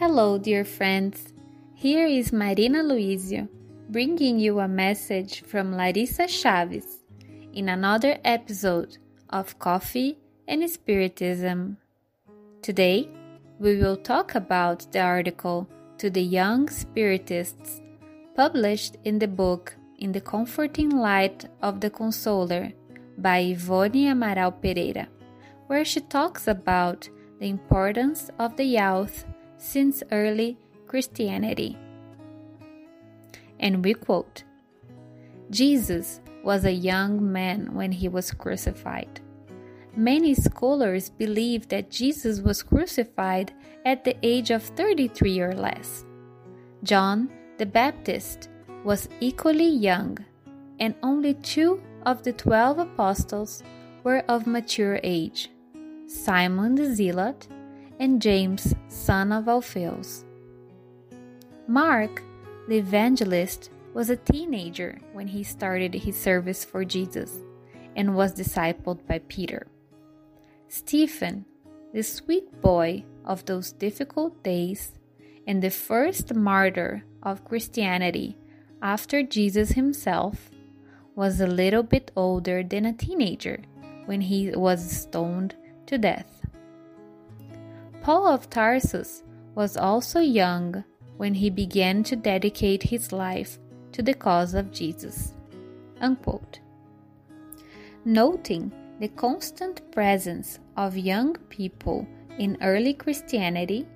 Hello, dear friends. Here is Marina Luizio bringing you a message from Larissa Chaves in another episode of Coffee and Spiritism. Today, we will talk about the article To the Young Spiritists published in the book In the Comforting Light of the Consoler by Ivone Amaral Pereira, where she talks about the importance of the youth since early Christianity. And we quote Jesus was a young man when he was crucified. Many scholars believe that Jesus was crucified at the age of 33 or less. John the Baptist was equally young, and only two of the twelve apostles were of mature age Simon the Zealot and James, son of Alphaeus. Mark, the evangelist, was a teenager when he started his service for Jesus and was discipled by Peter. Stephen, the sweet boy of those difficult days and the first martyr of Christianity after Jesus himself, was a little bit older than a teenager when he was stoned to death. Paul of Tarsus was also young when he began to dedicate his life to the cause of Jesus. Unquote. Noting the constant presence of young people in early Christianity,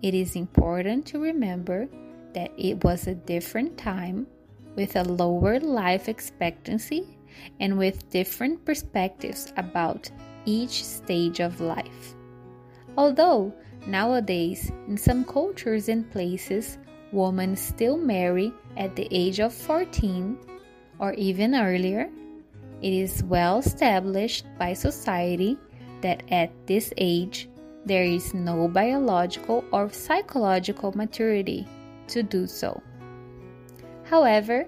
it is important to remember that it was a different time with a lower life expectancy and with different perspectives about each stage of life. Although nowadays, in some cultures and places, women still marry at the age of 14 or even earlier, it is well established by society that at this age there is no biological or psychological maturity to do so. However,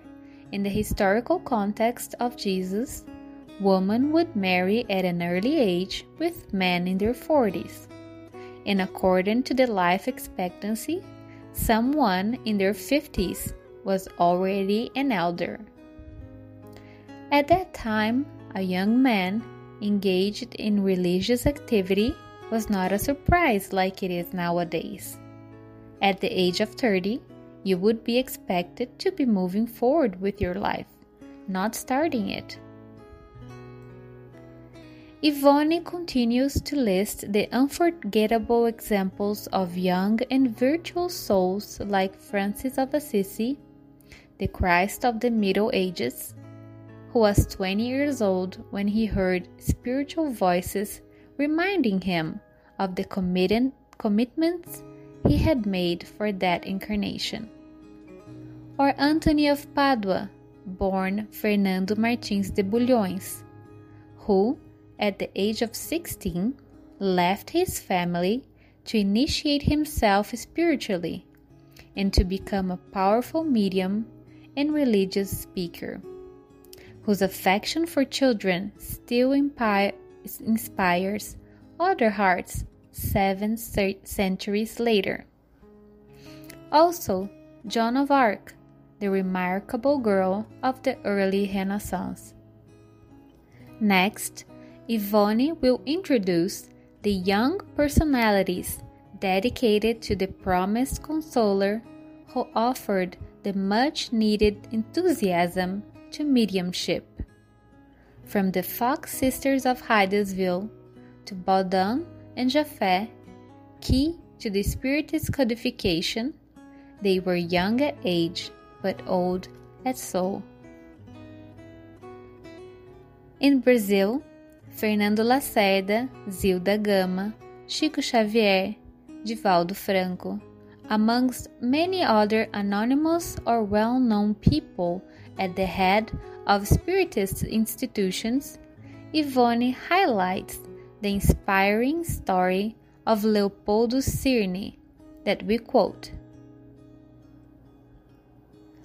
in the historical context of Jesus, women would marry at an early age with men in their 40s and according to the life expectancy, someone in their 50s was already an elder. At that time, a young man engaged in religious activity was not a surprise like it is nowadays. At the age of 30, you would be expected to be moving forward with your life, not starting it. Ivone continues to list the unforgettable examples of young and virtuous souls like Francis of Assisi, the Christ of the Middle Ages, who was 20 years old when he heard spiritual voices reminding him of the commitments he had made for that incarnation. Or Anthony of Padua, born Fernando Martins de Bulhões, who at the age of 16, left his family to initiate himself spiritually and to become a powerful medium and religious speaker, whose affection for children still inspires other hearts seven centuries later. Also, Joan of Arc, the remarkable girl of the early Renaissance. Next, Ivone will introduce the young personalities dedicated to the promised consoler who offered the much needed enthusiasm to mediumship. From the Fox Sisters of Hydesville to Baudin and Japhet, key to the Spiritist codification, they were young at age but old at soul. In Brazil, Fernando Lacerda, Zilda Gama, Chico Xavier, Divaldo Franco, amongst many other anonymous or well known people at the head of Spiritist institutions, Ivone highlights the inspiring story of Leopoldo Cirne that we quote.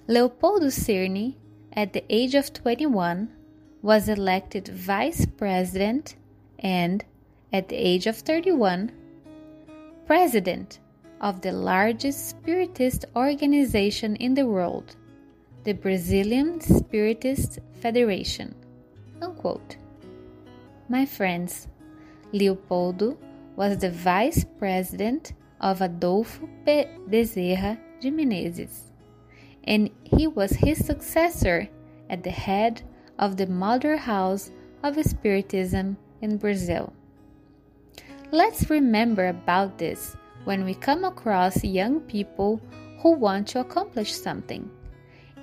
Leopoldo Cirne, at the age of 21, was elected vice president and, at the age of 31, president of the largest Spiritist organization in the world, the Brazilian Spiritist Federation. Unquote. My friends, Leopoldo was the vice president of Adolfo P. Bezerra de Menezes, and he was his successor at the head of the Mother House of Spiritism in Brazil. Let's remember about this when we come across young people who want to accomplish something,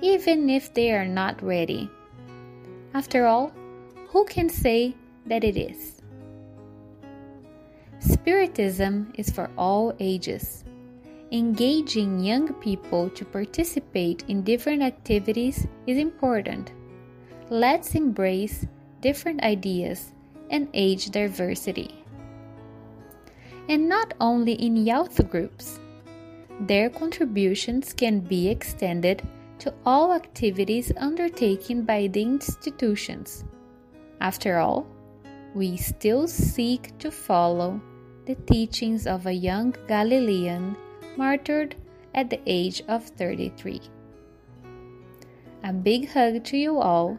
even if they are not ready. After all, who can say that it is? Spiritism is for all ages. Engaging young people to participate in different activities is important. Let's embrace different ideas and age diversity and not only in youth groups. Their contributions can be extended to all activities undertaken by the institutions. After all, we still seek to follow the teachings of a young Galilean martyred at the age of 33. A big hug to you all,